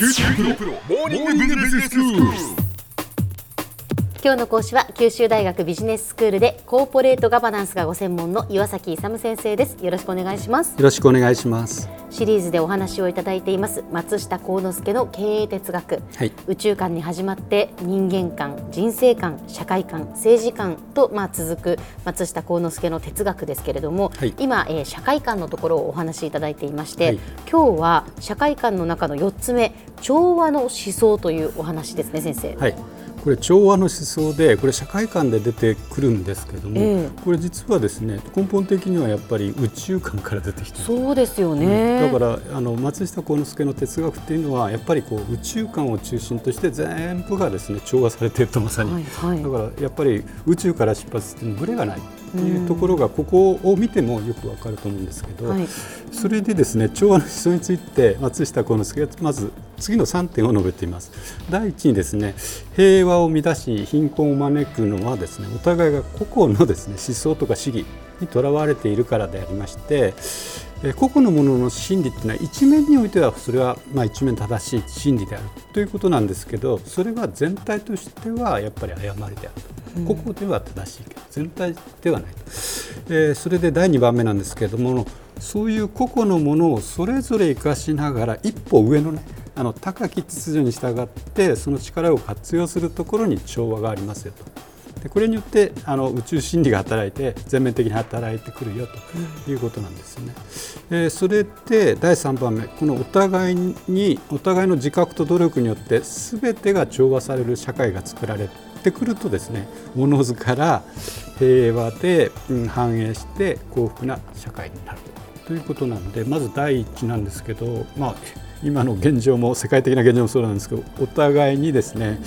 九州大学モーニングビジネススクール。今日の講師は九州大学ビジネススクールでコーポレートガバナンスがご専門の岩崎勇先生です。よろしくお願いします。よろしくお願いします。シリーズでお話をいただいています。松下幸之助の経営哲学、はい。宇宙観に始まって人間観人生観社会観政治観とまあ続く松下幸之助の哲学ですけれども、はい。今、えー社会観のところをお話しいただいていまして、はい。今日は社会観の中の4つ目調和の思想というお話ですね先生。はい。これ調和の思想でこれ社会観で出てくるんですけども、ええ。これ実はですね根本的にはやっぱり宇宙観から出てきてる。そうですよね。だからあの松下幸之助の哲学っていうのはやっぱりこう宇宙観を中心として全部がですね調和されているとまさに、はいはい。だからやっぱり宇宙から出発してブレがないっていうところがここを見てもよくわかると思うんですけど、はい。それでですね調和の思想について松下幸之助がまず次の3点を述べています。第一にですね平和を乱し貧困を招くのはですねお互いが個々のですね思想とか主義にとらわれているからでありましてえー個々のものの真理っていうのは一面においてはそれはまあ一面正しい真理である。ということなんですけどそれは全体としてはやっぱり誤りであると。個々では正しいけど全体ではない。と、えーそれで第2番目なんですけれどもそういう個々のものをそれぞれ生かしながら一歩上のねあの高き秩序に従ってその力を活用するところに調和がありますよと。でこれによってあの宇宙心理が働いて全面的に働いてくるよということなんですね。えーそれで第3番目このお互いにお互いの自覚と努力によって全てが調和される社会が作られてくるとですねおのずから平和で、繁栄して幸福な社会になるということなのでまず第一なんですけどまあ今の現状も世界的な現状もそうなんですけどお互いにですね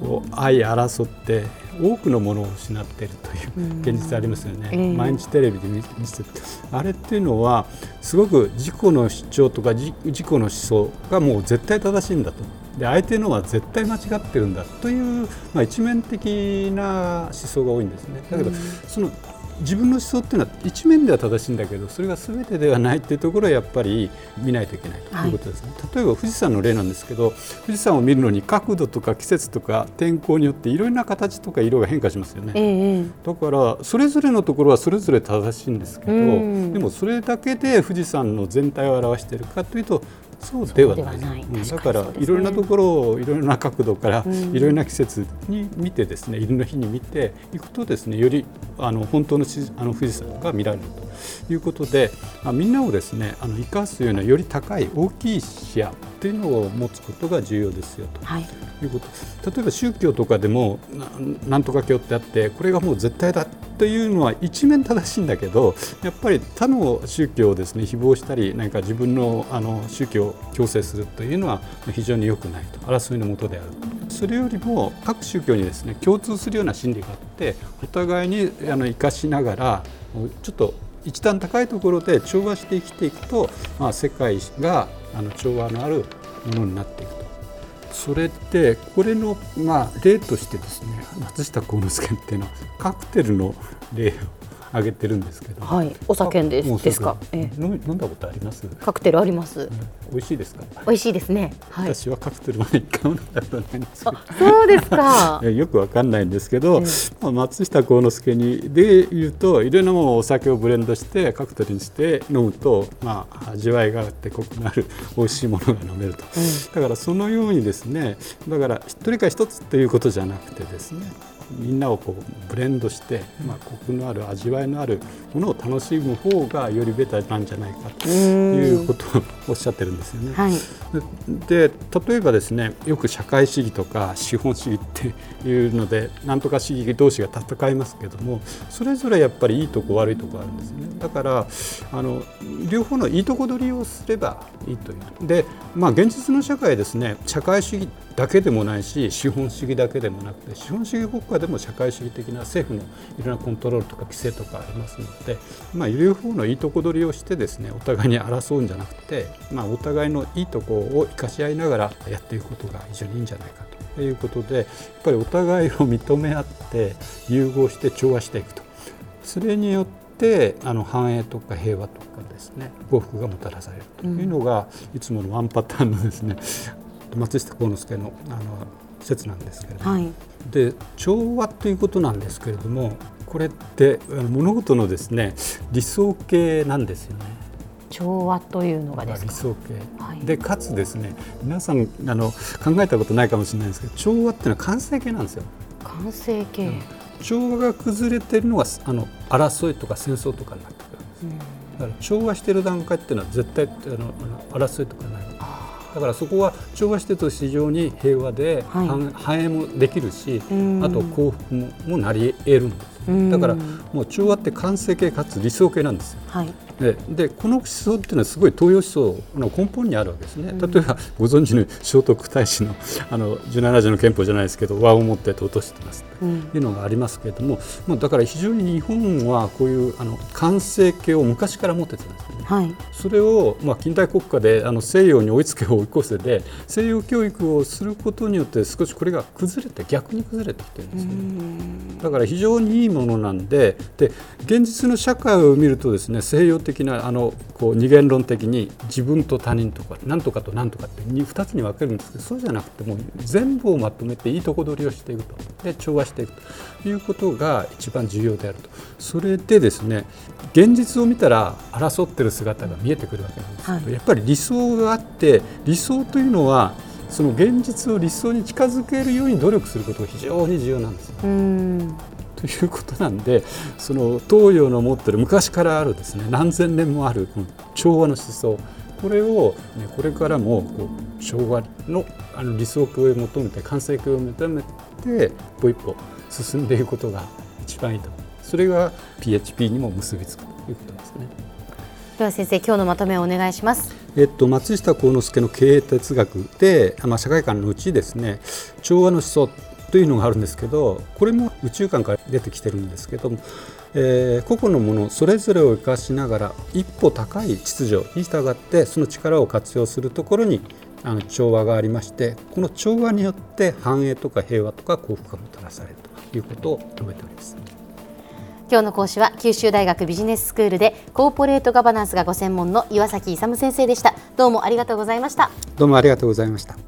こう愛争って多くのものを失っているという現実ありますよね、ええ。毎日テレビで見見てて。あれっていうのはすごく自己の主張とか自自己の思想がもう絶対正しいんだと。で相手のは絶対間違ってるんだという、まあ、一面的な思想が多いんですね。だけど、その自分の思想っていうのは一面では正しいんだけどそれが全てではないっていうところをやっぱり見ないといけないということですね、例えば富士山の例なんですけど富士山を見るのに角度とか季節とか天候によっていろんな形とか色が変化しますよね。えええだからそれぞれのところはそれぞれ正しいんですけど、うん。でもそれだけで富士山の全体を表しているかというとそうではない。だからいろいろなところをいろいろな角度からうん。いろいろな季節に見てですねいろんな日に見ていくとですねよりあの本当のしあの富士山が見られるということで、まあ、みんなをですねあの生かすようなより高い大きい視野というのを持つことが重要ですよと。はい。いうこと。例えば宗教とかでもななんとか教ってあってこれがもう絶対だというのは一面正しいんだけどやっぱり他の宗教をですね誹謗したり何か自分のあの宗教を強制するというのは非常に良くないと争いのもとであるそれよりも各宗教にですね共通するような心理があってお互いにあの生かしながらちょっと一段高いところで調和して生きていくと、まあ、世界があの調和のあるものになっていく。それってこれの、まあ、例としてですね松下幸之助っていうのはカクテルの例を挙げてるんです。けど、はいお酒ですですか。ええ。飲んだことあります？カクテルあります。美味しいですか、美味しいですね。はい。私はカクテルは一回も飲んだことないそうですか。よくわかんないんですけど、えまあ、松下幸之助にで言うといろんなものをお酒をブレンドしてカクテルにして飲むと、まあ、味わいがあってコクのある美味しいものが飲めると、だからそのようにですねだから一人か一つということじゃなくてですねみんなをこうブレンドして、まあ、コクのある味わいのあるものを楽しむ方がよりベターなんじゃないかということをおっしゃってるんですよね。はい。で例えばですねよく社会主義とか資本主義っていうのでなんとか主義同士が戦いますけどもそれぞれやっぱりいいとこ悪いとこあるんですね。だからあの両方のいいとこ取りをすればいいという。でまあ現実の社会ですね社会主義だけでもないし資本主義だけでもなくて資本主義国家でも社会主義的な政府のいろんなコントロールとか規制とかありますので、まあ、両方のいいとこ取りをしてですねお互いに争うんじゃなくて、まあ、お互いのいいとこを生かし合いながらやっていくことが非常にいいんじゃないかということでやっぱりお互いを認め合って融合して調和していくと。それによってあの繁栄とか平和とかですね幸福がもたらされるというのが、いつものワンパターンのですね松下幸之助のあの説なんですけれど。も、はい、で調和ということなんですけれどもこれって物事のですね理想形なんですよね。調和というのがです理想形、はい、でかつですね皆さんあの考えたことないかもしれないですけど調和っていうのは完成形なんですよ。完成形、うん、調和が崩れてるのがあの争いとか戦争とかになってくるんです。うん。だから調和している段階っていうのは絶対あの争いとかないだからそこは調和してると非常に平和で、はい、繁栄もできるしあと幸福ももなり得るんですだからもう調和って完成形かつ理想形なんですよ。はい。ででこの思想っていうのはすごい東洋思想の根本にあるわけですね、例えばご存知の聖徳太子の あの17条の憲法じゃないですけど和をもって尊してます。というのがありますけれども、まあ、だから非常に日本はこういうあの完成形を昔から持ってたんですね、はい、それを、まあ、近代国家であの西洋に追いつけ追い越せで西洋教育をすることによって少しこれが崩れて逆に崩れてきてるんですね。だから非常にいいものなんでで現実の社会を見るとですね西洋的なあのこう二元論的に自分と他人とか何とかと何とかって 2, 2つに分けるんですけどそうじゃなくてもう全部をまとめていいとこ取りをしていくと。で調和していくと。いうことが一番重要であると。それでですね現実を見たら争ってる姿が見えてくるわけなんですけど、はい、やっぱり理想があって理想というのはその現実を理想に近づけるように努力することが非常に重要なんですよ。ということなんでその東洋の持ってる昔からあるですね何千年もあるこの調和の思想これを、ね、これからもこう昭和のあの理想形を求めて完成形を求めて一歩一歩進んでいくことが一番いいとそれが PHP にも結びつくということですね。では先生今日のまとめをお願いします。えっと、松下幸之助の経営哲学で、まあ、社会観のうちですね調和の思想というのがあるんですけどこれも宇宙観から出てきてるんですけども、えー、個々のものそれぞれを生かしながら一歩高い秩序に従ってその力を活用するところにあの調和がありましてこの調和によって繁栄とか平和とか幸福がもたらされるということを述べております。今日の講師は九州大学ビジネススクールでコーポレートガバナンスがご専門の岩崎勇先生でした。どうもありがとうございました。どうもありがとうございました